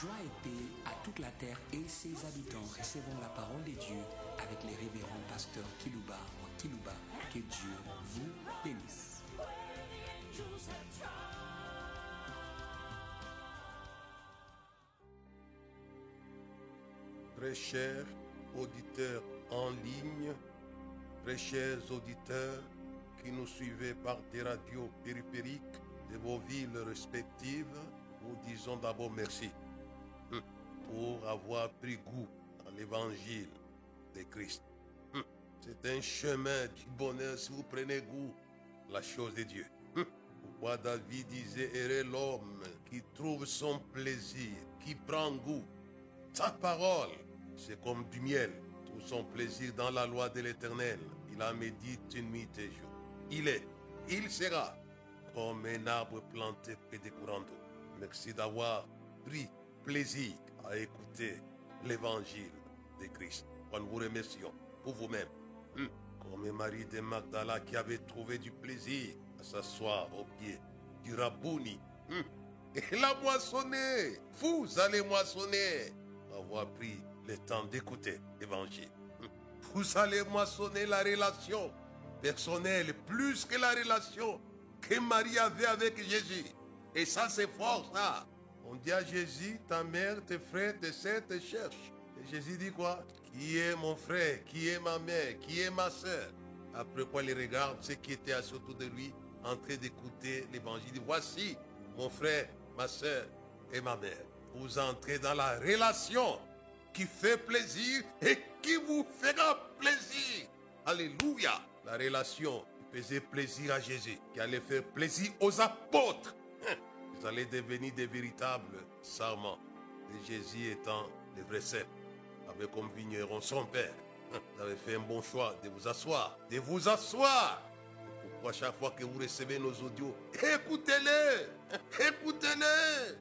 Joie et paix à toute la terre et ses habitants. Recevons la parole de Dieu avec les révérends pasteurs Kilouba ou Kilouba. Que Dieu vous bénisse. Très chers auditeurs en ligne, très chers auditeurs qui nous suivez par des radios périphériques de vos villes respectives, nous disons d'abord merci pour avoir pris goût à l'évangile de Christ. Hum, C'est un chemin du bonheur si vous prenez goût à la chose de Dieu. Hum, Pourquoi David disait, Heureux l'homme qui trouve son plaisir, qui prend goût. Sa parole, c'est comme du miel. Tout son plaisir dans la loi de l'éternel. Il en médite nuit et jour. Il est, il sera comme un arbre planté près des courants d'eau. Merci d'avoir pris plaisir à écouter l'évangile de Christ. Nous vous remercions pour vous-même. Hum, Comme Marie de Magdala qui avait trouvé du plaisir à s'asseoir au pied du Rabouni. Hum, Elle a moissonné. Vous allez moissonner. Avoir pris le temps d'écouter l'évangile. Hum, Vous allez moissonner la relation personnelle plus que la relation que Marie avait avec Jésus. Et ça, c'est fort, ça. On dit à Jésus, ta mère, tes frères, tes sœurs te cherchent. Et Jésus dit quoi? Qui est mon frère? Qui est ma mère? Qui est ma sœur? Après quoi, il regarde ceux qui étaient assis autour de lui, en train d'écouter l'évangile. Voici mon frère, ma sœur et ma mère. Vous entrez dans la relation qui fait plaisir et qui vous fera plaisir. Alléluia. La relation qui faisait plaisir à Jésus, qui allait faire plaisir aux apôtres. Vous allez devenir des véritables serments. Et Jésus étant le vrai cep, avec comme vigneron son père. Vous avez fait un bon choix de vous asseoir. De vous asseoir. Pourquoi chaque fois que vous recevez nos audios, écoutez-les. Écoutez-les.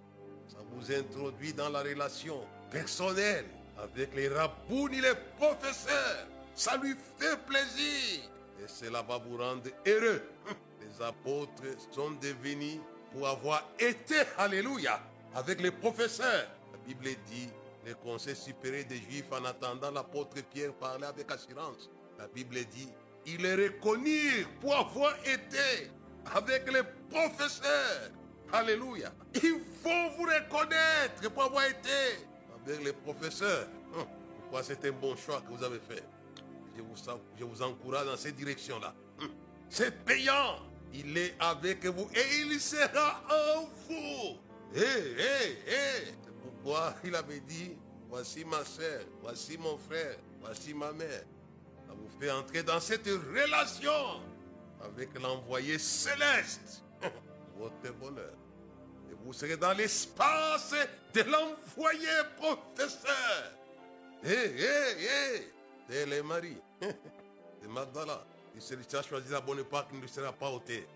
Ça vous introduit dans la relation personnelle avec les rabounis, les professeurs. Ça lui fait plaisir. Et cela va vous rendre heureux. Les apôtres sont devenus pour avoir été, alléluia, avec les professeurs. La Bible dit, les conseils supérieurs des Juifs, en attendant l'apôtre Pierre parlait avec assurance. La Bible dit, ils les reconnurent pour avoir été avec les professeurs. Alléluia. Ils vont vous reconnaître pour avoir été avec les professeurs. Hum, Pourquoi c'est un bon choix que vous avez fait? Je vous, encourage dans cette direction-là. Hum. C'est payant. Il est avec vous et il sera en vous. Hé. C'est pourquoi il avait dit, voici ma soeur, voici mon frère, voici ma mère. Ça vous fait entrer dans cette relation avec l'envoyé céleste. Votre bonheur. Et vous serez dans l'espace de l'envoyé professeur. Hé, hé, hé. C'est les maris de Magdala. Il se a choisi la bonne part qui ne sera pas ôtée.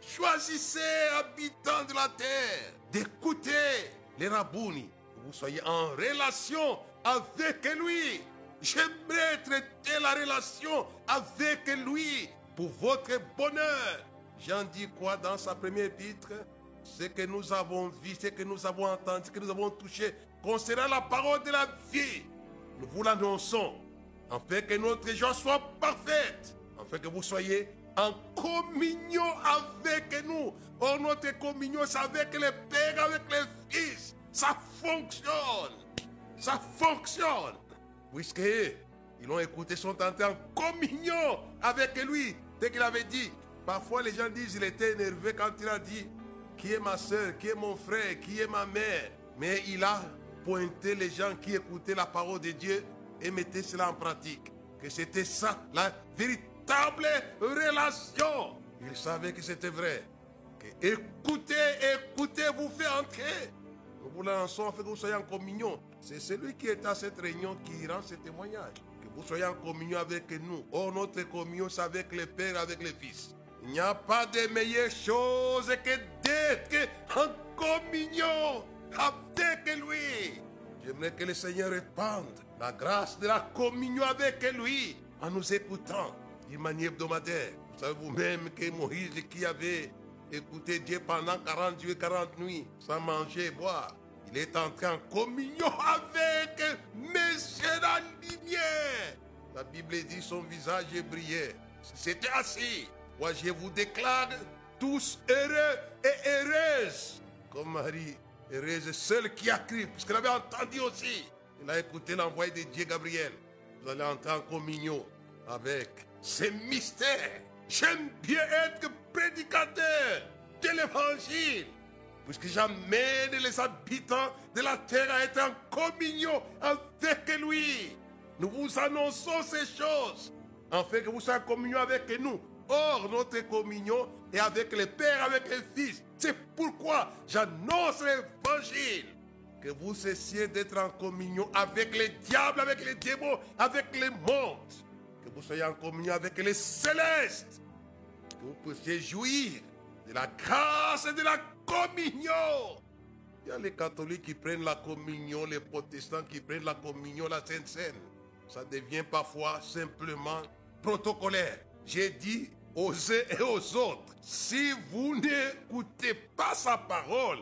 Choisissez, habitants de la terre, d'écouter les rabounis. Vous soyez en relation avec lui. J'aimerais traiter la relation avec lui pour votre bonheur. Jean dit quoi dans sa première épître Ce que nous avons vu, ce que nous avons entendu, ce que nous avons touché concernant la parole de la vie. Nous vous l'annonçons afin que notre joie soit parfaite, afin que vous soyez en communion avec nous. Or, notre communion, c'est avec les pères, avec les fils. Ça fonctionne. Ça fonctionne. Puisque ils l'ont écouté, sont entrés en communion avec lui. Dès qu'il avait dit, parfois les gens disent, il était énervé quand il a dit, qui est ma soeur, qui est mon frère, qui est ma mère? Mais il a pointé les gens qui écoutaient la parole de Dieu et mettez cela en pratique. Que c'était ça, la véritable relation. Il savait que c'était vrai. Que écoutez, écoutez, vous fait entrer. Vous lançons afin que vous soyez en communion. C'est celui qui est à cette réunion qui rend ce témoignage. Que vous soyez en communion avec nous. Or, notre communion, c'est avec le Père, avec les Fils. Il n'y a pas de meilleure chose que d'être en communion avec lui. J'aimerais que le Seigneur répande la grâce de la communion avec lui en nous écoutant d'une manière hebdomadaire. Vous savez vous-même que Moïse qui avait écouté Dieu pendant 40 jours et 40 nuits sans manger et boire, Il est entré en communion avec Monsieur la lumière. La Bible dit son visage brillait. C'était assez. Moi, je vous déclare tous heureux et heureuses. Comme Marie, heureuse, seule qui a cru, puisqu'elle avait entendu aussi. Elle a écouté l'envoyé de Dieu Gabriel. Vous allez entrer en communion avec ces mystères. J'aime bien être prédicateur de l'évangile puisque j'amène les habitants de la terre à être en communion avec lui. Nous vous annonçons ces choses, afin que vous soyez en communion avec nous. Or, notre communion est avec le Père, avec le Fils. C'est pourquoi j'annonce l'évangile. Que vous cessiez d'être en communion avec les diables, avec les démons, avec les mondes. Que vous soyez en communion avec les célestes. Que vous puissiez jouir de la grâce et de la communion. Il y a les catholiques qui prennent la communion, les protestants qui prennent la communion, la Sainte Seine. Ça devient parfois simplement protocolaire. J'ai dit aux uns et aux autres, si vous n'écoutez pas sa parole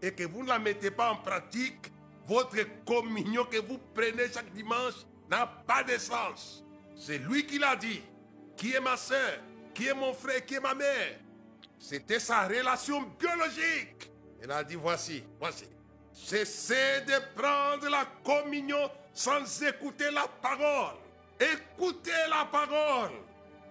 et que vous ne la mettez pas en pratique, votre communion que vous prenez chaque dimanche n'a pas de sens. C'est lui qui l'a dit. Qui est ma soeur Qui est mon frère? Qui est ma mère? C'était sa relation biologique. Elle a dit, voici, voici. Cessez de prendre la communion sans écouter la parole. Écoutez la parole.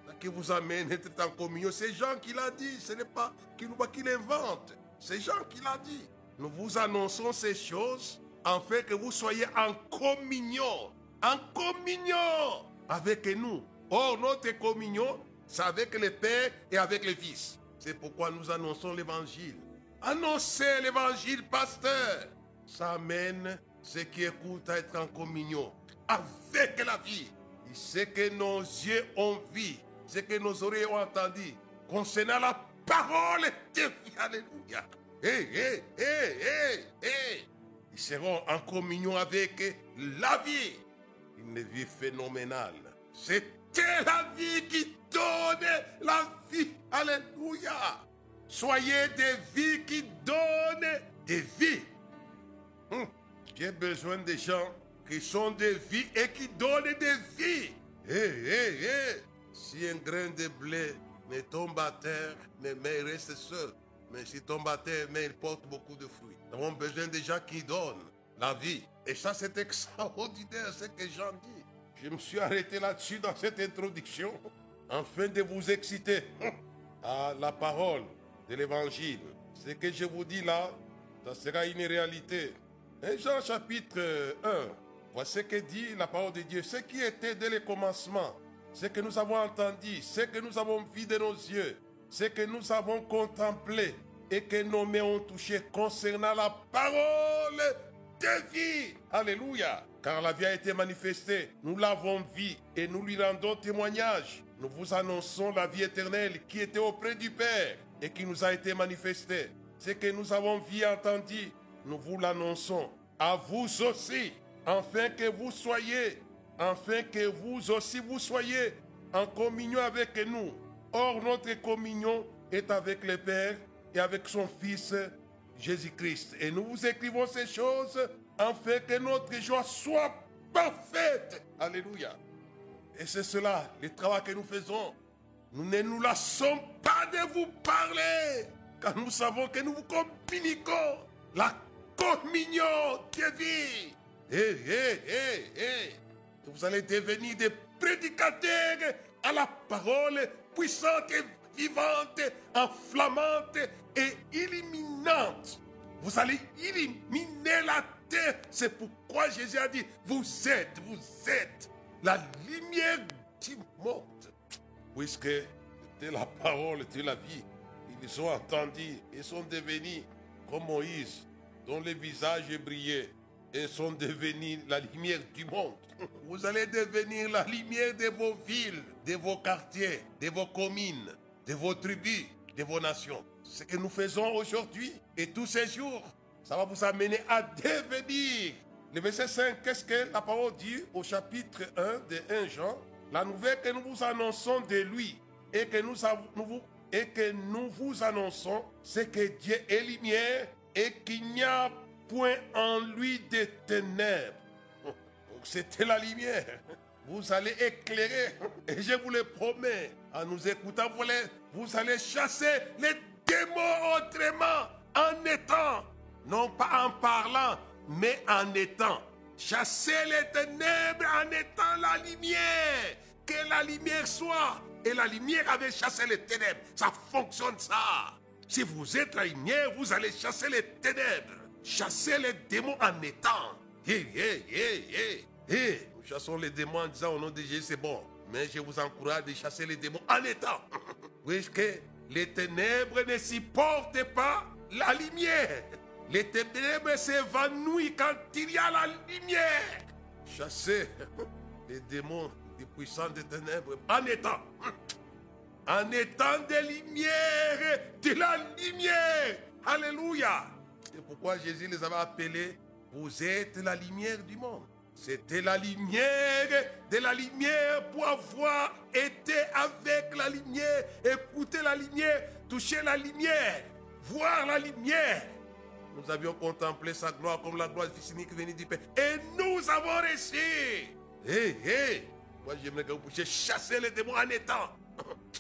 Ce qui vous amène être en communion, c'est Jean qui l'a dit. Ce n'est pas qu'il l'invente. C'est Jean qui l'a dit. Nous vous annonçons ces choses afin que vous soyez en communion. En communion avec nous. Or, notre communion, c'est avec le Père et avec le Fils. C'est pourquoi nous annonçons l'évangile. Annoncez l'évangile, pasteur. Ça amène ceux qui écoutent à être en communion avec la vie. Il sait que nos yeux ont vu, ce que nos oreilles ont entendu concernant la parole de vie. Alléluia. Hé, hé, hé, hé, hé. Ils seront en communion avec la vie. Une vie phénoménale. C'était la vie qui donne la vie. Alléluia. Soyez des vies qui donnent des vies. Hum. J'ai besoin de gens qui sont des vies et qui donnent des vies. Hé, hé, hé. Si un grain de blé ne tombe à terre, mais, mais il reste seul. Mais s'il tombe à terre, mais il porte beaucoup de fruits. Nous avons besoin de gens qui donnent la vie. Et ça, c'est extraordinaire ce que Jean dit. Je me suis arrêté là-dessus dans cette introduction afin de vous exciter à la parole de l'évangile. Ce que je vous dis là, ça sera une réalité. Et Jean chapitre 1, voici ce que dit la parole de Dieu. Ce qui était dès le commencement, ce que nous avons entendu, ce que nous avons vu de nos yeux, ce que nous avons contemplé et que nos mains ont touché concernant la parole vie. Alléluia. Car la vie a été manifestée, nous l'avons vue et nous lui rendons témoignage nous vous annonçons la vie éternelle qui était auprès du Père et qui nous a été manifestée. Ce que nous avons vu et entendu, nous vous l'annonçons à vous aussi, afin que vous soyez, afin que vous aussi vous soyez en communion avec nous. Or, notre communion est avec le Père et avec son Fils Jésus-Christ. Et nous vous écrivons ces choses afin que notre joie soit parfaite. Alléluia. Et c'est cela, le travail que nous faisons. Nous ne nous lassons pas de vous parler, car nous savons que nous vous communiquons la communion de vie. Et, et, et, et, vous allez devenir des prédicateurs à la parole puissante et vivante, enflammante et illuminante. Vous allez illuminer la terre. C'est pourquoi Jésus a dit, vous êtes, vous êtes la lumière du monde. Puisque de la parole de la vie, ils ont entendu et sont devenus comme Moïse, dont les visages brillaient et sont devenus la lumière du monde. Vous allez devenir la lumière de vos villes, de vos quartiers, de vos communes, de vos tribus, de vos nations. Ce que nous faisons aujourd'hui et tous ces jours, ça va vous amener à devenir le verset 5, qu'est-ce que la parole dit au chapitre 1 de 1 Jean? La nouvelle que nous vous annonçons de lui et que nous, vous, et que nous vous annonçons, c'est que Dieu est lumière et qu'il n'y a point en lui des ténèbres. C'était la lumière. Vous allez éclairer. Et je vous le promets, en nous écoutant, vous allez, vous allez chasser les démons autrement, en étant, non pas en parlant, mais en étant. Chasser les ténèbres en étant la lumière. Que la lumière soit. Et la lumière avait chassé les ténèbres. Ça fonctionne ça. Si vous êtes la lumière, vous allez chasser les ténèbres. Chasser les démons en étant. Hé, hé. Hé, nous chassons les démons en disant au nom de Jésus, c'est bon. Mais je vous encourage de chasser les démons en étant. que les ténèbres ne supportent pas la lumière. Les ténèbres s'évanouissent quand il y a la lumière. Chasser les démons, les puissants des ténèbres en étant. En étant des lumières, de la lumière. Alléluia. C'est pourquoi Jésus les avait appelés, vous êtes la lumière du monde. C'était la lumière de la lumière pour avoir été avec la lumière, écouter la lumière, toucher la lumière, voir la lumière. Nous avions contemplé sa gloire comme la gloire unique venue du Père. Et nous avons reçu. Hé, hé. Moi, j'aimerais que vous puissiez chasser les démons en étant.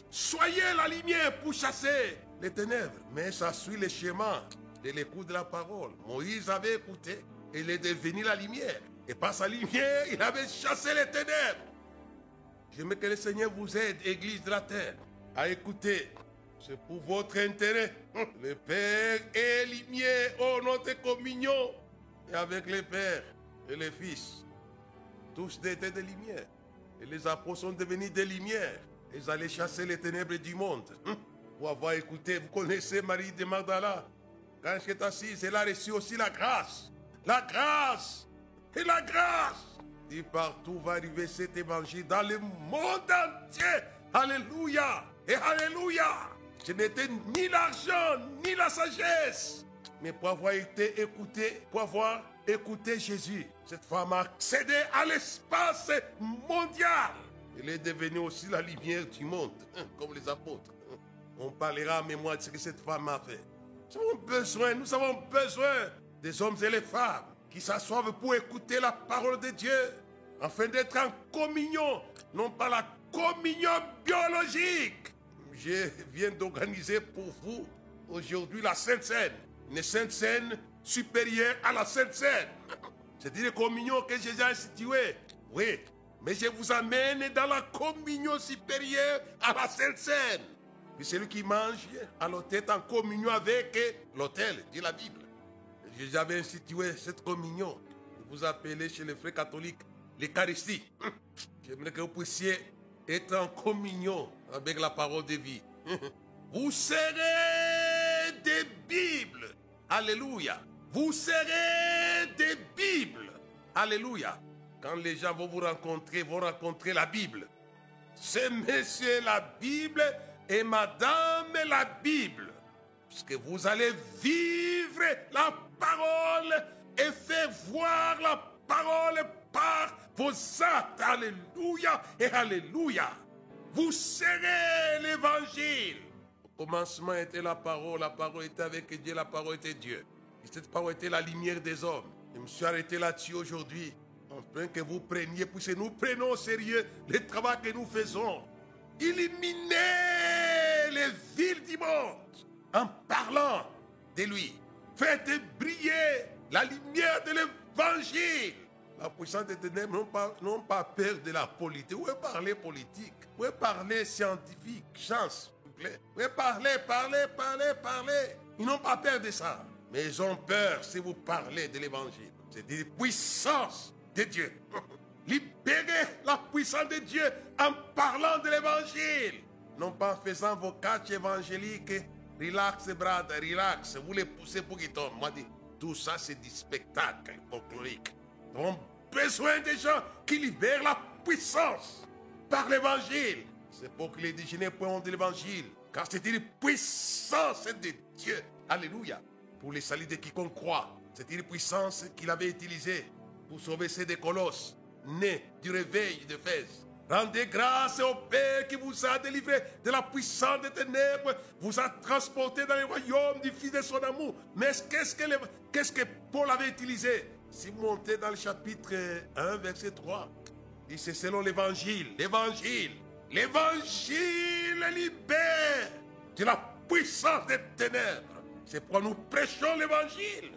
Soyez la lumière pour chasser les ténèbres. Mais ça suit le schéma de l'écoute de la parole. Moïse avait écouté. Il est devenu la lumière. Et par sa lumière, il avait chassé les ténèbres. J'aimerais que le Seigneur vous aide, Église de la terre, à écouter c'est pour votre intérêt. Le Père est lumière, oh notre communion. Et avec le Père et le Fils, tous étaient des lumières. Et les apôtres sont devenus des lumières. Ils allaient chasser les ténèbres du monde. Pour avoir écouté, vous connaissez Marie de Magdala. Quand elle est assise, elle a reçu aussi la grâce. La grâce. Et la grâce. Et partout va arriver cet évangile dans le monde entier. Alléluia. Et Alléluia. Ce n'était ni l'argent, ni la sagesse, mais pour avoir été écouté, pour avoir écouté Jésus. Cette femme a accédé à l'espace mondial. Elle est devenue aussi la lumière du monde, hein, comme les apôtres. On parlera en mémoire de ce que cette femme a fait. Nous avons besoin, nous avons besoin des hommes et les femmes qui s'assoivent pour écouter la parole de Dieu, afin d'être en communion, non pas la communion biologique, je viens d'organiser pour vous aujourd'hui la Sainte Seine. Une Sainte Seine supérieure à la Sainte Seine. C'est une communion que j'ai instituée. Oui, mais je vous amène dans la communion supérieure à la Sainte Seine. Puis celui qui mange à l'hôtel est en communion avec l'hôtel, dit la Bible. J'avais institué cette communion. Vous appelez chez les frères catholiques l'Eucharistie. J'aimerais que vous puissiez être en communion avec la parole de vie. Vous serez des Bibles. Alléluia. Vous serez des Bibles. Alléluia. Quand les gens vont vous rencontrer, vont rencontrer la Bible. C'est monsieur la Bible et madame la Bible. Puisque vous allez vivre la voir la parole par vos actes. Alléluia et Alléluia. Vous serez l'évangile. Au commencement était la parole, la parole était avec Dieu, la parole était Dieu. Et cette parole était la lumière des hommes. Je me suis arrêté là-dessus aujourd'hui. Enfin que vous preniez, puisque nous prenons au sérieux le travail que nous faisons. Illuminez les villes du monde en parlant de lui. Faites briller la lumière de l'évangile. La puissance des ténèbres n'ont pas, pas peur de la politique. Vous pouvez parler politique. Vous pouvez parler scientifique, chance, s'il vous plaît. Vous pouvez parler, parler, parler, parler. Ils n'ont pas peur de ça. Mais ils ont peur si vous parlez de l'évangile. C'est des puissances de Dieu. Libérez la puissance de Dieu en parlant de l'évangile. Non pas en faisant vos catchs évangéliques. Relax, brother, relax. Vous les poussez pour qu'ils tombent. Moi, tout ça, c'est du spectacle folklorique. Nous avons besoin des gens qui libèrent la puissance par l'évangile. C'est pour que les déjeuners point de l'évangile. Car c'est une puissance de Dieu. Alléluia. Pour les saluts de quiconque croit. C'est une puissance qu'il avait utilisée pour sauver ces des colosses, nés du réveil de Fès. Rendez grâce au Père qui vous a délivré de la puissance des ténèbres, vous a transporté dans le royaume du Fils de son amour. Mais qu'est-ce que, Paul avait utilisé? Si vous montez dans le chapitre 1, verset 3, il c'est selon l'évangile. L'évangile. L'évangile libère de la puissance des ténèbres. C'est pourquoi nous prêchons l'évangile.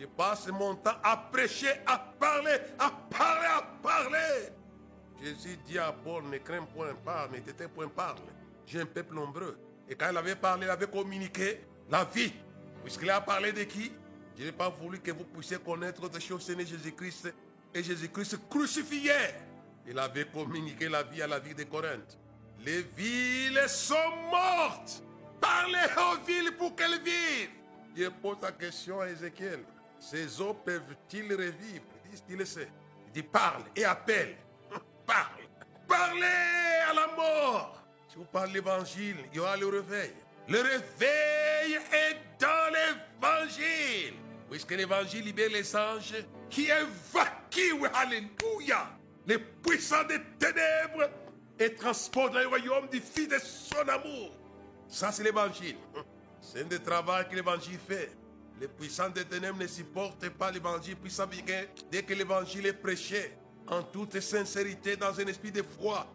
Je passe mon temps à prêcher, à parler, à parler, à parler. Jésus dit à Paul, ne crains point, parle, ne t'étais point, parle. J'ai un peuple nombreux. Et quand il avait parlé, il avait communiqué la vie. Puisqu'il a parlé de qui? Je n'ai pas voulu que vous puissiez connaître des choses, Seigneur Jésus-Christ. Et Jésus-Christ crucifié. Il avait communiqué la vie à la vie de Corinthe. Les villes sont mortes. Parlez aux villes pour qu'elles vivent. Je pose la question à Ézéchiel. Ces eaux peuvent-ils revivre? Il dit parle et appelle. Parle. Parlez à la mort. Si vous parlez l'évangile, il y aura le réveil. Le réveil est dans l'évangile. Puisque l'évangile libère les anges? Qui évacuent, alléluia, les puissants des ténèbres et transportent dans le royaume du Fils de son amour. Ça, c'est l'évangile. C'est un des travaux que l'évangile fait. Les puissants des ténèbres ne supportent pas l'évangile puissant dès que l'évangile est prêché en toute sincérité dans un esprit de foi.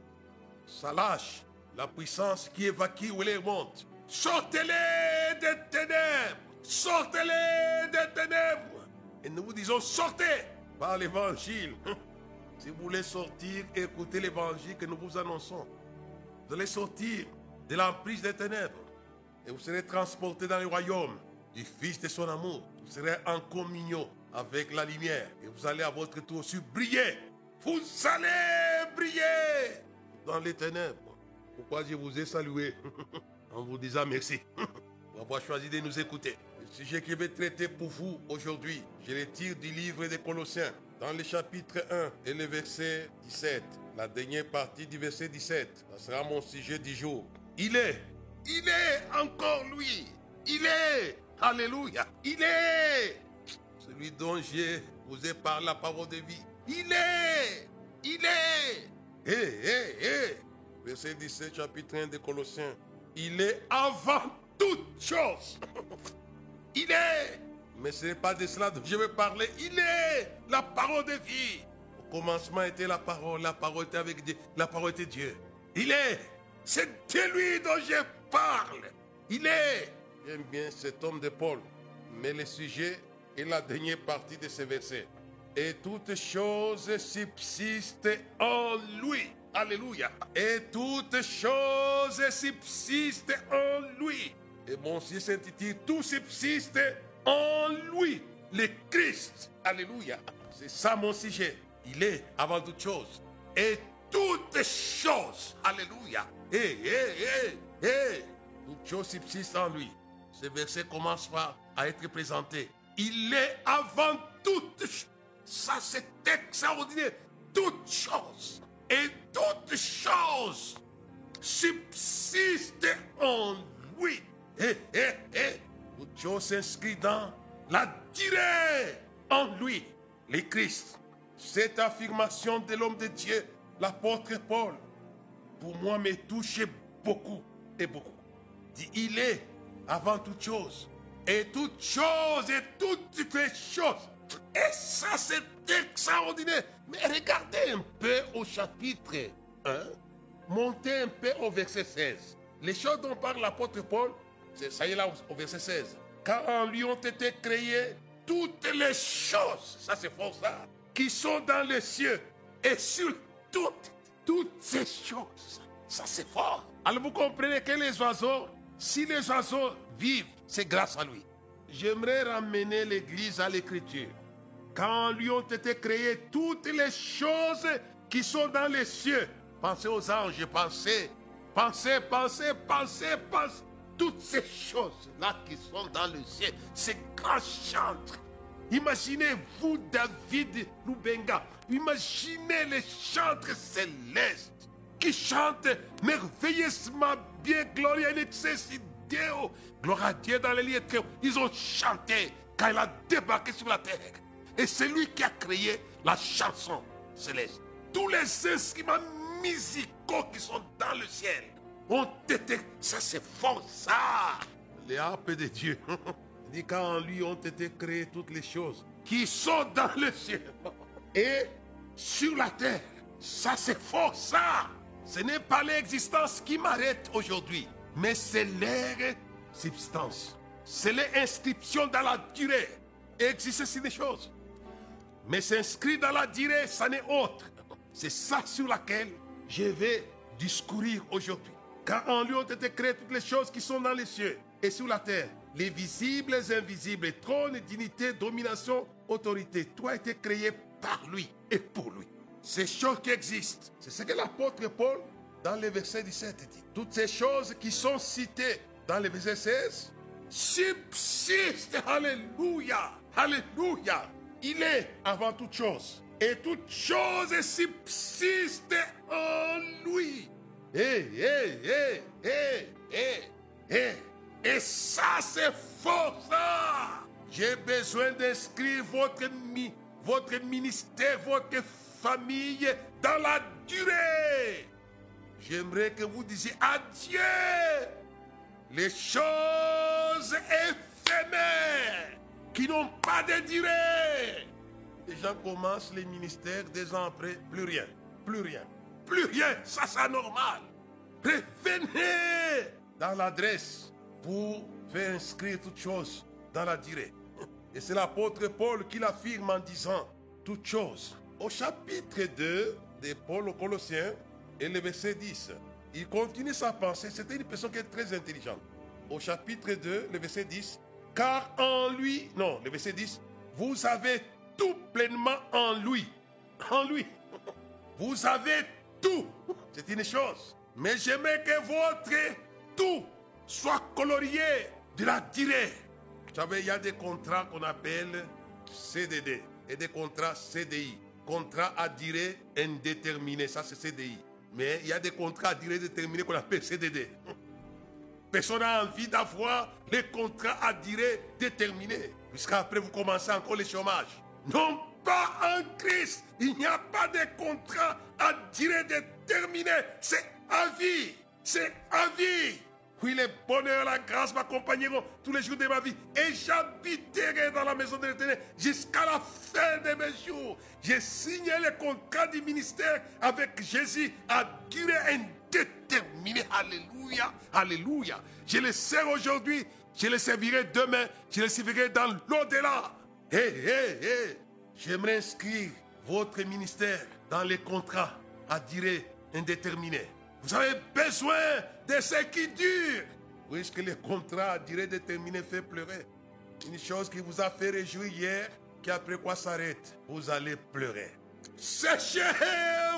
Ça lâche la puissance qui évacue les monte. Sortez-les des ténèbres. Sortez-les des ténèbres. Et nous vous disons, sortez par l'évangile. Si vous voulez sortir, écoutez l'évangile que nous vous annonçons. Vous allez sortir de l'emprise des ténèbres. Et vous serez transporté dans le royaume du Fils de son amour. Vous serez en communion avec la lumière. Et vous allez à votre tour aussi briller. Vous allez briller dans les ténèbres. Pourquoi je vous ai salué en vous disant merci? Pour avoir choisi de nous écouter. Le sujet que je vais traiter pour vous aujourd'hui, je le tire du livre des Colossiens, dans le chapitre 1 et le verset 17, la dernière partie du verset 17. Ce sera mon sujet du jour. Il est, il est encore lui. Il est, alléluia, il est celui dont je vous ai parlé la parole de vie. Il est, il est. Hé, hé, hé. Verset 17, chapitre 1 des Colossiens. Il est avant toute chose. Il est. Mais ce n'est pas de cela dont je veux parler. Il est la parole de vie. Au commencement était la parole. La parole était avec Dieu. La parole était Dieu. Il est. C'est de lui dont je parle. Il est. J'aime bien cet homme de Paul. Mais le sujet est la dernière partie de ce verset. Et toutes choses subsistent en lui. Alléluia. Et toutes choses subsistent en lui. Et mon sujet s'intitule Tout subsiste en lui, le Christ. Alléluia. C'est ça mon sujet. Il est avant toute chose. Et toutes choses. Alléluia. Hé, hé, hé, hé. Toutes choses subsistent en lui. Ce verset commence à être présenté. Il est avant toutes choses. Ça, c'est extraordinaire. Toutes choses. Et toutes choses subsistent en lui. Et, et, et. Choses s'inscrivent dans la durée en lui, le Christ. Cette affirmation de l'homme de Dieu, l'apôtre Paul, pour moi me touche beaucoup et beaucoup. Il est avant toute chose. Et toute chose et toutes les choses. Et ça, c'est extraordinaire. Mais regardez un peu au chapitre 1. Montez un peu au verset 16. Les choses dont parle l'apôtre Paul, ça y est là au verset 16. Quand en lui ont été créées toutes les choses, ça c'est fort ça, qui sont dans les cieux et sur toutes, toutes ces choses. Ça c'est fort. Alors vous comprenez que les oiseaux, si les oiseaux vivent, c'est grâce à lui. J'aimerais ramener l'Église à l'Écriture. Quand lui ont été créées toutes les choses qui sont dans les cieux. Pensez aux anges, pensez, pensez, pensez, pensez, pensez. Toutes ces choses-là qui sont dans le ciel, ces grands chantres. Imaginez-vous David Lubenga. Imaginez les chantres célestes qui chantent merveilleusement bien, Gloria in excelsis Deo. Gloire à Dieu dans les lieux Ils ont chanté quand il a débarqué sur la terre. Et c'est lui qui a créé la chanson céleste. Tous les instruments musicaux qui sont dans le ciel ont été... Ça c'est fort, ça Les harpes de Dieu. Il dit qu'en lui ont été créées toutes les choses qui sont dans le ciel et sur la terre. Ça c'est fort, ça Ce n'est pas l'existence qui m'arrête aujourd'hui, mais c'est leur substance. C'est l'inscription dans la durée. Existe aussi des choses. Mais s'inscrit dans la durée, ça n'est autre. C'est ça sur laquelle je vais discourir aujourd'hui. Car en lui ont été créées toutes les choses qui sont dans les cieux et sur la terre. Les visibles, les invisibles, trônes, dignité, domination, autorité. A été créé par lui et pour lui. Ces choses qui existent, c'est ce que l'apôtre Paul, dans le verset 17, dit. Toutes ces choses qui sont citées dans le verset 16, subsistent. Alléluia. Alléluia. Il est avant toute chose. Et toute chose subsiste en lui. Et, et, et, et, et, et. Et ça, c'est fort. J'ai besoin d'inscrire votre, votre ministère, votre famille dans la durée. J'aimerais que vous disiez adieu les choses éphémères qui n'ont pas de durée. Les gens commencent les ministères, des ans après, plus rien, plus rien, plus rien. Ça, c'est normal. Revenez dans l'adresse pour faire inscrire toutes choses dans la durée. Et c'est l'apôtre Paul qui l'affirme en disant toutes choses. Au chapitre 2 de Paul aux Colossiens et le verset 10, il continue sa pensée. C'était une personne qui est très intelligente. Au chapitre 2, le verset 10, car en lui, non, le verset 10, vous avez tout pleinement en lui. En lui. Vous avez tout. C'est une chose. Mais j'aimerais que votre tout soit colorié de la durée. Vous savez, il y a des contrats qu'on appelle CDD et des contrats CDI. Contrat à durée indéterminée, ça c'est CDI. Mais il y a des contrats à durée déterminée qu'on appelle CDD. Personne n'a envie d'avoir les contrats à durée déterminée. Puisqu'après, vous commencez encore le chômage. Non pas en Christ. Il n'y a pas de contrat à durée déterminée. C'est à vie. C'est à vie. Oui, le bonheur, la grâce m'accompagneront tous les jours de ma vie. Et j'habiterai dans la maison de l'éternel jusqu'à la fin de mes jours. J'ai signé le contrat du ministère avec Jésus à durée indéterminée. Alléluia. Alléluia. Je le sers aujourd'hui. Je le servirai demain. Je le servirai dans l'au-delà. Hé, hé, hé. J'aimerais inscrire votre ministère dans les contrats à durée indéterminée. Vous avez besoin de ce qui dure. Puisque le contrat à durée déterminée fait pleurer. Une chose qui vous a fait réjouir hier, qui après quoi s'arrête, vous allez pleurer. Séchez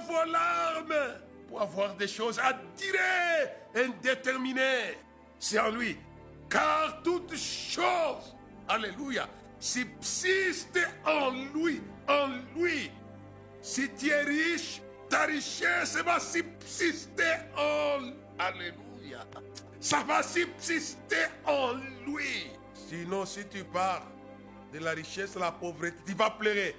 vos larmes pour avoir des choses à durée indéterminée. C'est en lui. Car toutes choses, alléluia, subsistent en lui, en lui. Si tu es riche, ta richesse va subsister en Alléluia. Ça va subsister en lui. Sinon, si tu pars de la richesse la pauvreté, tu vas pleurer.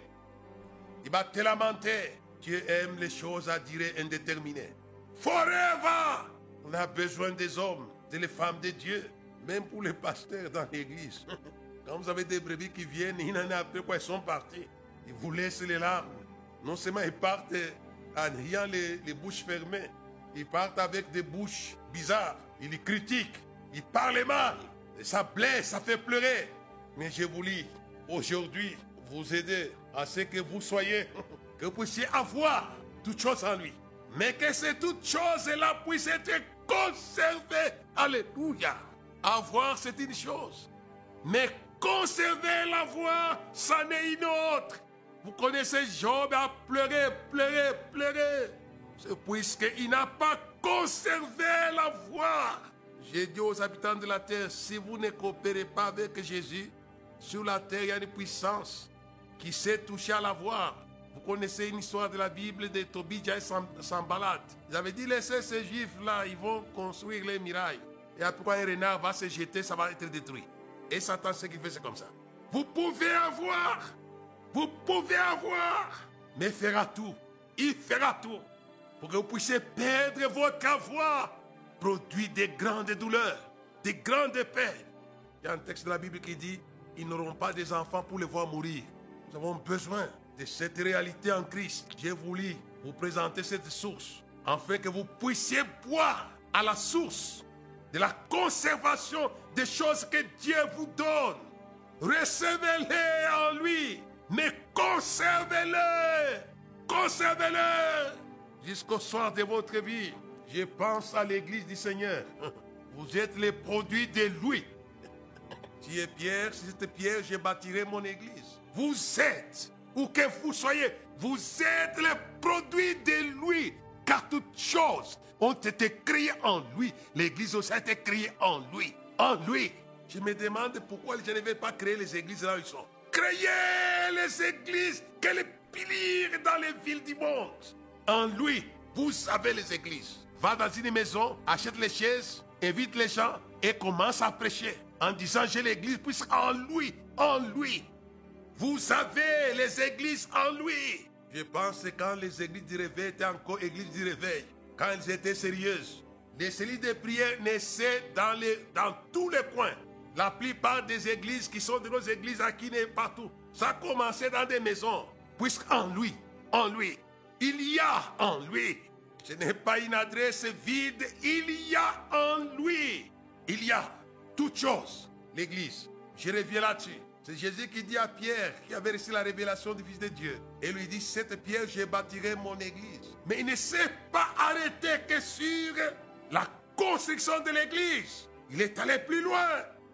Il va te lamenter. Dieu aime les choses à dire indéterminées. Forever. On a besoin des hommes, des femmes de Dieu, même pour les pasteurs dans l'église. Quand vous avez des brebis qui viennent, ils n'en a peu quoi, ils sont partis. Ils vous laissent les larmes. Non seulement ils partent en ayant les, bouches fermées. Ils partent avec des bouches bizarres. Ils critiquent. Ils parlent mal. Et ça blesse, ça fait pleurer. Mais je vous lis aujourd'hui vous aider à ce que vous soyez, que vous puissiez avoir toutes choses en lui. Mais que ces toutes choses-là puissent être conservées. Alléluia. Avoir, c'est une chose. Mais conserver la voix, ça n'est une autre. Vous connaissez Job a pleuré, pleuré, pleuré. C'est puisqu'il n'a pas conservé la voix. J'ai dit aux habitants de la terre, si vous ne coopérez pas avec Jésus, sur la terre, il y a une puissance qui sait toucher à la voix. Vous connaissez une histoire de la Bible de Tobijah et Sambalat. Ils avaient dit, laissez ces juifs-là, ils vont construire les mirailles. Et après, un renard va se jeter, ça va être détruit. Et Satan, ce qu'il fait, c'est comme ça. Vous pouvez avoir vous pouvez avoir, mais fera tout. Il fera tout. pour que vous puissiez perdre votre avoir, produit des grandes douleurs, des grandes peines. Il y a un texte de la Bible qui dit, ils n'auront pas des enfants pour les voir mourir. Nous avons besoin de cette réalité en Christ. J'ai voulu vous présenter cette source, afin que vous puissiez boire à la source de la conservation des choses que Dieu vous donne. Recevez-les en lui, mais conservez-les. Conservez-les jusqu'au soir de votre vie. Je pense à l'église du Seigneur. Vous êtes les produits de lui. Si est Pierre, si c'était Pierre, je bâtirai mon église. Vous êtes, où que vous soyez, vous êtes les produits de lui. Car toutes choses ont été créées en lui. L'église aussi a été créée en lui. En lui. Je me demande pourquoi je ne vais pas créer les églises là où ils sont. Créez les églises, que les piliers dans les villes du monde. En lui, vous avez les églises. Va dans une maison, achète les chaises, invite les gens et commence à prêcher en disant j'ai l'église puisque en lui, en lui, vous avez les églises en lui. Je pense que quand les églises du réveil étaient encore églises du réveil, quand elles étaient sérieuses, les cellules de prière naissaient dans, les, dans tous les coins. La plupart des églises qui sont de nos églises à qui n'est partout, ça commençait dans des maisons. Puisqu'en lui, en lui, il y a en lui. Ce n'est pas une adresse vide, il y a en lui. Il y a toutes choses, l'église. Je reviens là-dessus. C'est Jésus qui dit à Pierre, qui avait reçu la révélation du Fils de Dieu. Et lui dit, cette pierre, je bâtirai mon église. Mais il ne s'est pas arrêté que sur la construction de l'église. Il est allé plus loin,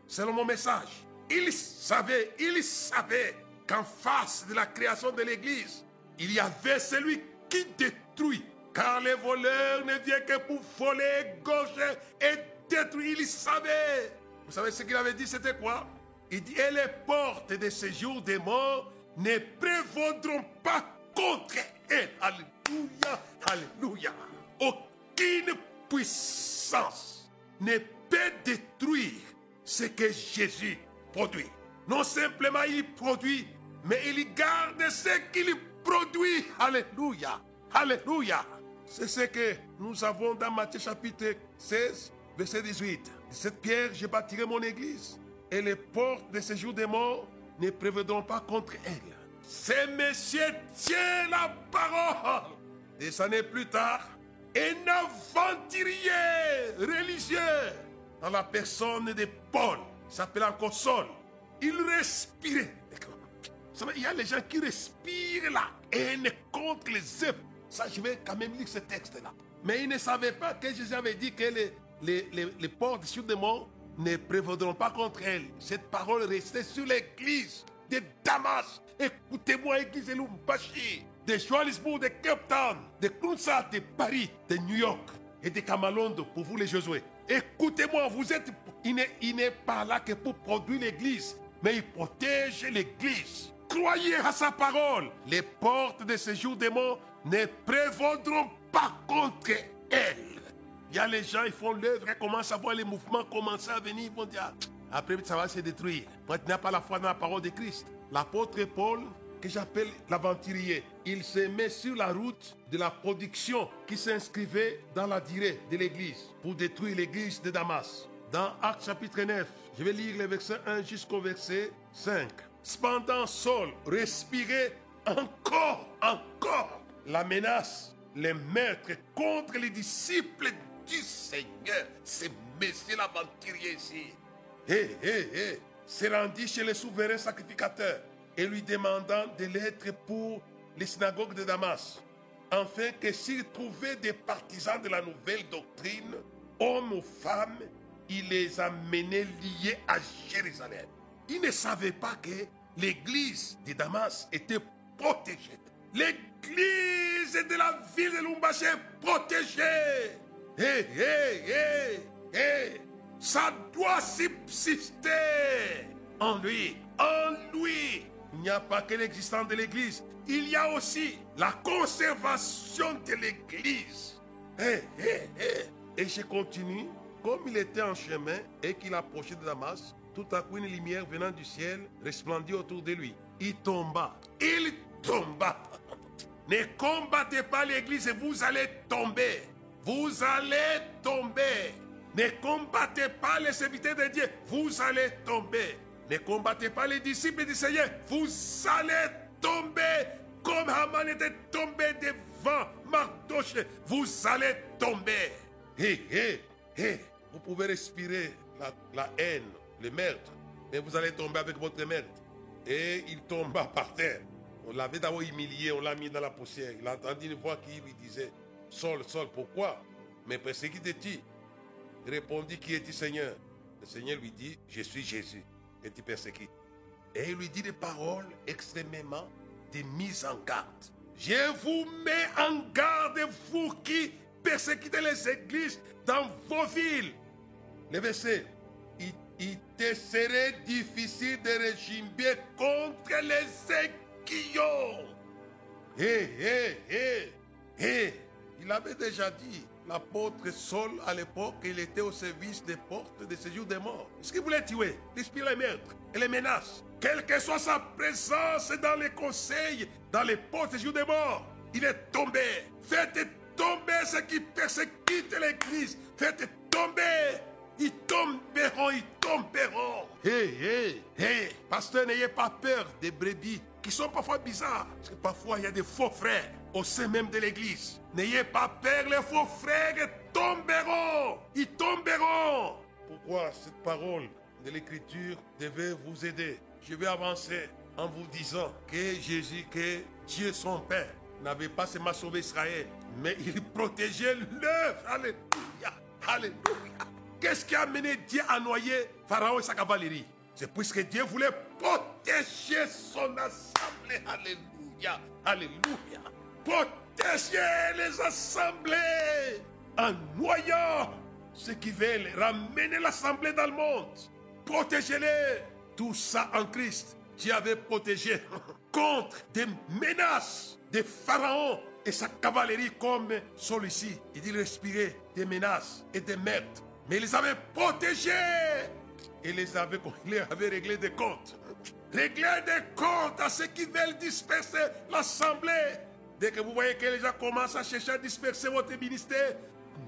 selon mon message. Il savait, il savait qu'en face de la création de l'église, il y avait celui qui détruit. Car les voleurs ne viennent que pour voler, gaucher et détruire. Il savait. Vous savez ce qu'il avait dit, c'était quoi? Il dit, et les portes de ce jour des morts ne prévaudront pas contre elle. Alléluia, alléluia. Aucune puissance ne Jésus produit. Non simplement il produit, mais il garde ce qu'il produit. Alléluia, alléluia. C'est ce que nous avons dans Matthieu chapitre 16, verset 18. Cette pierre, je bâtirai mon église, et les portes de ce jour des morts ne prévaudront pas contre elle. C'est Monsieur tient la parole. Des années plus tard, un aventurier religieux dans la personne de Paul, s'appelle encore Saul. Il respirait. Il y a les gens qui respirent la haine contre les œuvres. Ça, je vais quand même lire ce texte-là. Mais ils ne savaient pas que Jésus avait dit que les, les, les, les portes sur des morts ne prévaudront pas contre elle. Cette parole restait sur l'église de Damas. Écoutez-moi, église de Lumbashi, de Johannesburg, de Cape Town, de Kunsa, de Paris, de New York et de Kamalondo pour vous les Josué. Écoutez-moi, vous êtes, il n'est pas là que pour produire l'église, mais il protège l'église. Croyez à sa parole. Les portes de ce jour des morts ne prévaudront pas contre elle. Il y a les gens, ils font l'œuvre, ils commencent à voir les mouvements commencer à venir, ils dire, après ça va se détruire. Moi, tu n'as pas la foi dans la parole de Christ. L'apôtre Paul, que j'appelle l'aventurier, il se met sur la route de la production qui s'inscrivait dans la durée de l'église pour détruire l'église de Damas. Dans Actes chapitre 9, je vais lire les versets 1 jusqu'au verset 5. Cependant, Saul respirait encore, encore la menace, les maîtres contre les disciples du Seigneur. C'est Messie l'aventurier ici. Hé, hé, hé, s'est rendu chez le souverain sacrificateur et lui demandant de l'être pour les synagogues de Damas, afin que s'il trouvait des partisans de la nouvelle doctrine, hommes ou femmes, il les amenait liés à Jérusalem. Il ne savait pas que l'église de Damas était protégée. L'église de la ville de Lumbashi est protégée. Hé, hé, hé, hé. Ça doit subsister en lui. En lui. Il n'y a pas que l'existence de l'église. Il y a aussi la conservation de l'église. Hé, hé, hé. Et je continue. Comme il était en chemin et qu'il approchait de Damas, tout à coup une lumière venant du ciel resplendit autour de lui. Il tomba. Il tomba. Ne combattez pas l'église et vous allez tomber. Vous allez tomber. Ne combattez pas les serviteurs de Dieu, vous allez tomber. Ne combattez pas les disciples du Seigneur, vous allez tomber comme Haman était tombé devant Mardoche. Vous allez tomber. Hé, hé, hé. Vous pouvez respirer la, haine, le meurtre, mais vous allez tomber avec votre maître. Et il tomba par terre. On l'avait d'abord humilié, on l'a mis dans la poussière. Il a entendu une voix qui lui disait Sol, Sol, pourquoi? Mais persécute-tu Il répondit Qui es-tu, Seigneur Le Seigneur lui dit Je suis Jésus, que tu persécutes. Et il lui dit des paroles extrêmement de mise en garde. Je vous mets en garde, vous qui persécutez les églises dans vos villes. Le verset il, te serait difficile de régimer contre les aiguillons. Hé, hé, hé, hé. Il avait déjà dit, l'apôtre Saul, à l'époque, il était au service des portes de séjour des morts. Ce qu'il voulait tuer, l'esprit les meurtres et les menaces. Quelle que soit sa présence dans les conseils, dans les portes de séjour des morts, il est tombé. Faites tomber ceux qui persécutent l'église. Faites tomber ils tomberont, ils tomberont. Hé, hé, hé. Pasteur, n'ayez pas peur des brebis qui sont parfois bizarres. Parce que parfois, il y a des faux frères au sein même de l'église. N'ayez pas peur, les faux frères tomberont. Ils tomberont. Pourquoi cette parole de l'écriture devait vous aider? Je vais avancer en vous disant que Jésus, que Dieu son Père, n'avait pas seulement sauvé Israël, mais il protégeait l'œuvre. Alléluia. Alléluia. Qu'est-ce qui a amené Dieu à noyer Pharaon et sa cavalerie? C'est puisque Dieu voulait protéger son assemblée. Alléluia. Alléluia. Protéger les assemblées en noyant ceux qui veulent ramener l'assemblée dans le monde. Protégez-les. Tout ça en Christ. Dieu avait protégé contre des menaces de Pharaon et sa cavalerie comme celui-ci. Il respirait des menaces et des meurtres mais il les avait protégés. Et les avait, il les avait réglé des comptes. Régler des comptes à ceux qui veulent disperser l'assemblée. Dès que vous voyez que les gens commencent à chercher à disperser votre ministère,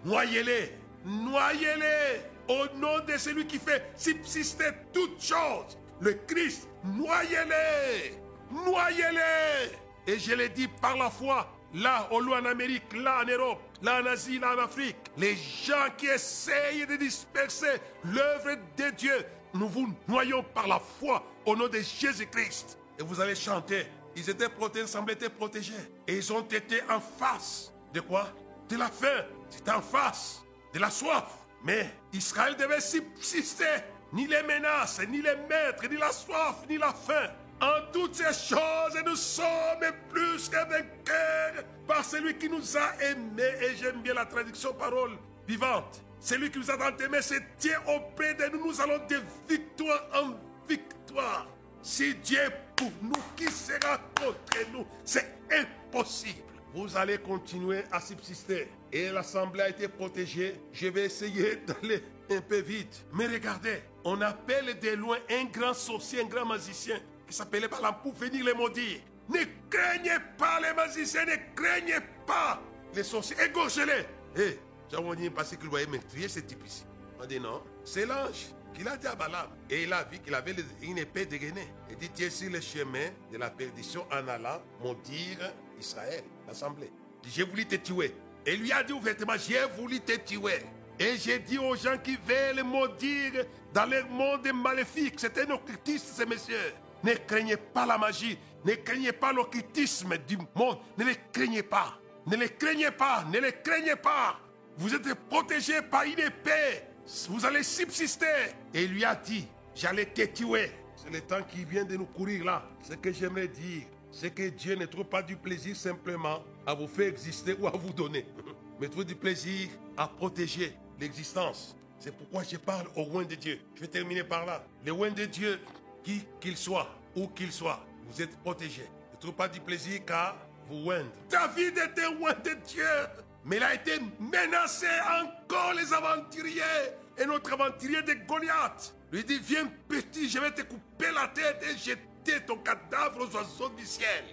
noyez-les. Noyez-les. Au nom de celui qui fait subsister toutes choses. Le Christ, noyez-les. Noyez-les. Et je l'ai dit par la foi, là, au loin en Amérique, là en Europe, là en Asie, là en Afrique, les gens qui essayent de disperser l'œuvre de Dieu, nous vous noyons par la foi au nom de Jésus-Christ. Et vous allez chanter. Ils étaient protégés, semblaient être protégés. Et ils ont été en face de quoi? De la faim. C'était en face de la soif. Mais Israël devait subsister. Ni les menaces, ni les maîtres, ni la soif, ni la faim. En toutes ces choses, nous sommes plus que vainqueurs par celui qui nous a aimés. Et j'aime bien la traduction parole vivante. Celui qui nous a tant aimés se tient auprès de nous. Nous allons de victoire en victoire. Si Dieu est pour nous, qui sera contre nous? C'est impossible. Vous allez continuer à subsister. Et l'assemblée a été protégée. Je vais essayer d'aller un peu vite. Mais regardez, on appelle de loin un grand sorcier, un grand magicien qui s'appelait Balaam pour venir les maudire. Ne craignez pas les magiciens, ne craignez pas les sorciers, égorgez-les. Hé, hey, parce qu'il voyait meurtrier ce type ici. On dit non, c'est l'ange qu'il a dit à Balaam. Et il a vu qu'il avait une épée dégainée. Il dit, tu es sur le chemin de la perdition en allant maudire Israël, l'assemblée. J'ai voulu te tuer. Et lui a dit ouvertement, j'ai voulu te tuer. Et j'ai dit aux gens qui veulent maudire dans le monde maléfique, c'était un occultiste, ces messieurs. Ne craignez pas la magie. Ne craignez pas l'occultisme du monde. Ne les craignez pas. Ne les craignez pas. Ne les craignez pas. Vous êtes protégés par une épée. Vous allez subsister. Et il lui a dit, j'allais te tuer. C'est le temps qui vient de nous courir là. Ce que j'aimerais dire, c'est que Dieu ne trouve pas du plaisir simplement à vous faire exister ou à vous donner. Mais trouve du plaisir à protéger l'existence. C'est pourquoi je parle au loin de Dieu. Je vais terminer par là. Le loin de Dieu, qui qu'il soit, où qu'il soit, vous êtes protégé. Ne trouve pas du plaisir car vous wend. David était loin de Dieu, mais il a été menacé encore les aventuriers. Et notre aventurier de Goliath lui dit Viens petit, je vais te couper la tête et jeter ton cadavre aux oiseaux du ciel.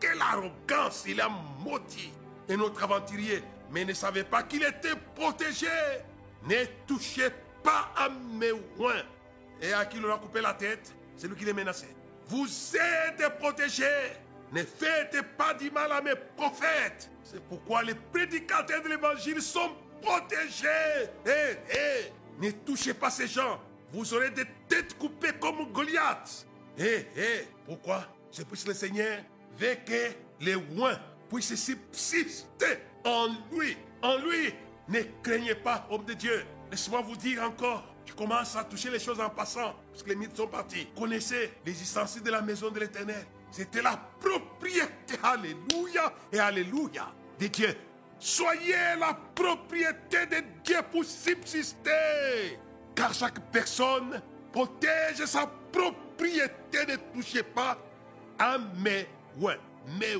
quelle arrogance il a maudit. Et notre aventurier, mais ne savait pas qu'il était protégé. Ne touchez pas à mes oins. Et à qui l'on a coupé la tête, c'est lui qui les menaçait. Vous êtes protégés. Ne faites pas du mal à mes prophètes. C'est pourquoi les prédicateurs de l'évangile sont protégés. Hé, hé, ne touchez pas ces gens. Vous aurez des têtes coupées comme Goliath. Hé, pourquoi? Je puisse le Seigneur veut que les oins puissent subsister en lui. En lui. Ne craignez pas, homme de Dieu. Laissez-moi vous dire encore. Je commence à toucher les choses en passant, parce que les mythes sont partis. Connaissez les de la maison de l'éternel. C'était la propriété, alléluia et alléluia, de Dieu. Soyez la propriété de Dieu pour subsister. Car chaque personne protège sa propriété. Ne touchez pas à mes oins. Mes.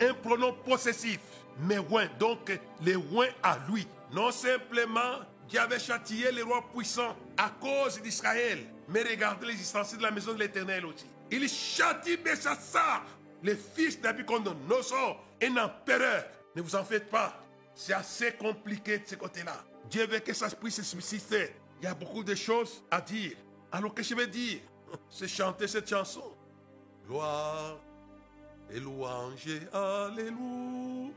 Un pronom possessif. Mes oins. Donc, les oins à lui. Non simplement qui avait châtié les rois puissants à cause d'Israël. Mais regardez les de la maison de l'Éternel aussi. Il châtie Bessassar, le fils d'Abicondo-Nosor, un empereur. Ne vous en faites pas. C'est assez compliqué de ce côté-là. Dieu veut que ça puisse se susciter. Il y a beaucoup de choses à dire. Alors que je vais dire? C'est chanter cette chanson. Gloire et louange, Alléluia.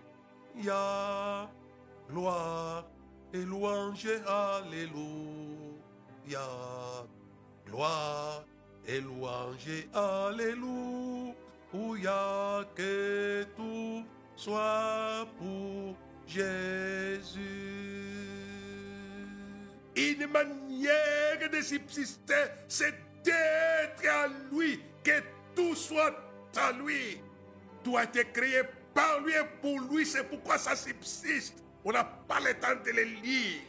Gloire et louange, Alléluia. Gloire et louange, Alléluia. Que tout soit pour Jésus. Une manière de subsister, c'est d'être à lui, que tout soit à lui. Tout a été créé par lui et pour lui, c'est pourquoi ça subsiste. N'a pas le temps de les lire.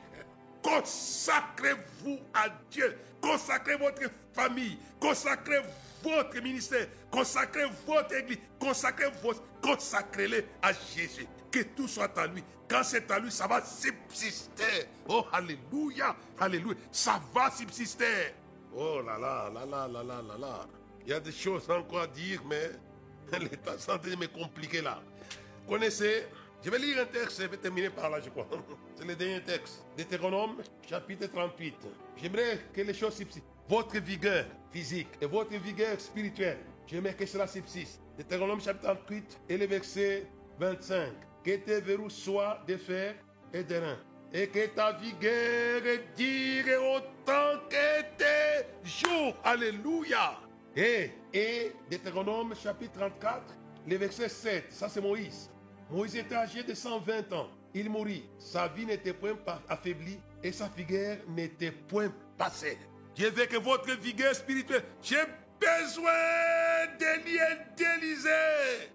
Consacrez-vous à Dieu. Consacrez votre famille. Consacrez votre ministère. Consacrez votre église. Consacrez votre. Consacrez-les à Jésus. Que tout soit à lui. Quand c'est à lui, ça va subsister. Oh, Alléluia. Alléluia. Ça va subsister. Oh là là, là là, là là, là là. Il y a des choses encore à dire, mais l'état de me compliquer là. Connaissez je vais lire un texte, je vais terminer par là, je crois. C'est le dernier texte. Deutéronome, chapitre 38. J'aimerais que les choses subsistent. Votre vigueur physique et votre vigueur spirituelle, j'aimerais que cela subsiste. Deutéronome, chapitre 38 et le verset 25. Que tes verrous soient de fer et de rein. Et que ta vigueur dure autant que tes jours. Alléluia. Et, et Deutéronome, chapitre 34, le verset 7. Ça, c'est Moïse. Moïse était âgé de 120 ans. Il mourit. Sa vie n'était point affaiblie et sa vigueur n'était point passée. Je veux que votre vigueur spirituelle, j'ai besoin d'Élie d'Élysée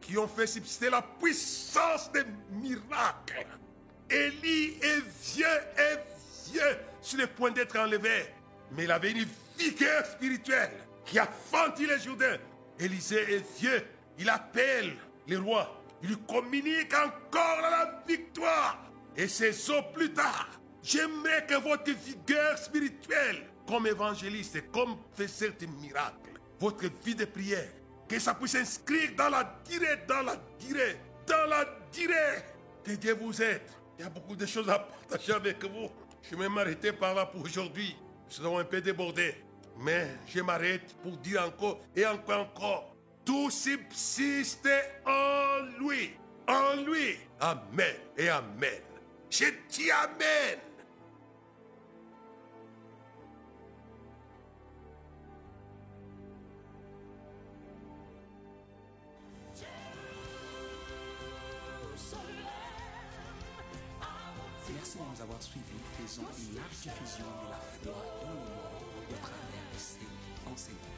qui ont fait subsister la puissance des miracles. Élie est vieux et vieux sur le point d'être enlevé. Mais il avait une vigueur spirituelle qui a fendu les Jourdains. Élisée est vieux. Il appelle les rois il communique encore la victoire. Et c'est ça plus tard. J'aimerais que votre vigueur spirituelle, comme évangéliste comme faiseur de miracles, votre vie de prière, que ça puisse s'inscrire dans la durée, dans la durée, dans la durée que Dieu vous aide. Il y a beaucoup de choses à partager avec vous. Je vais m'arrêter par là pour aujourd'hui. Nous sommes un peu débordés. Mais je m'arrête pour dire encore et encore encore tout subsiste en lui. En lui. Amen et Amen. Je dis Amen. Merci de nous avoir suivis. Faisons une large diffusion de la foi dans le monde au travers de ces enseignements.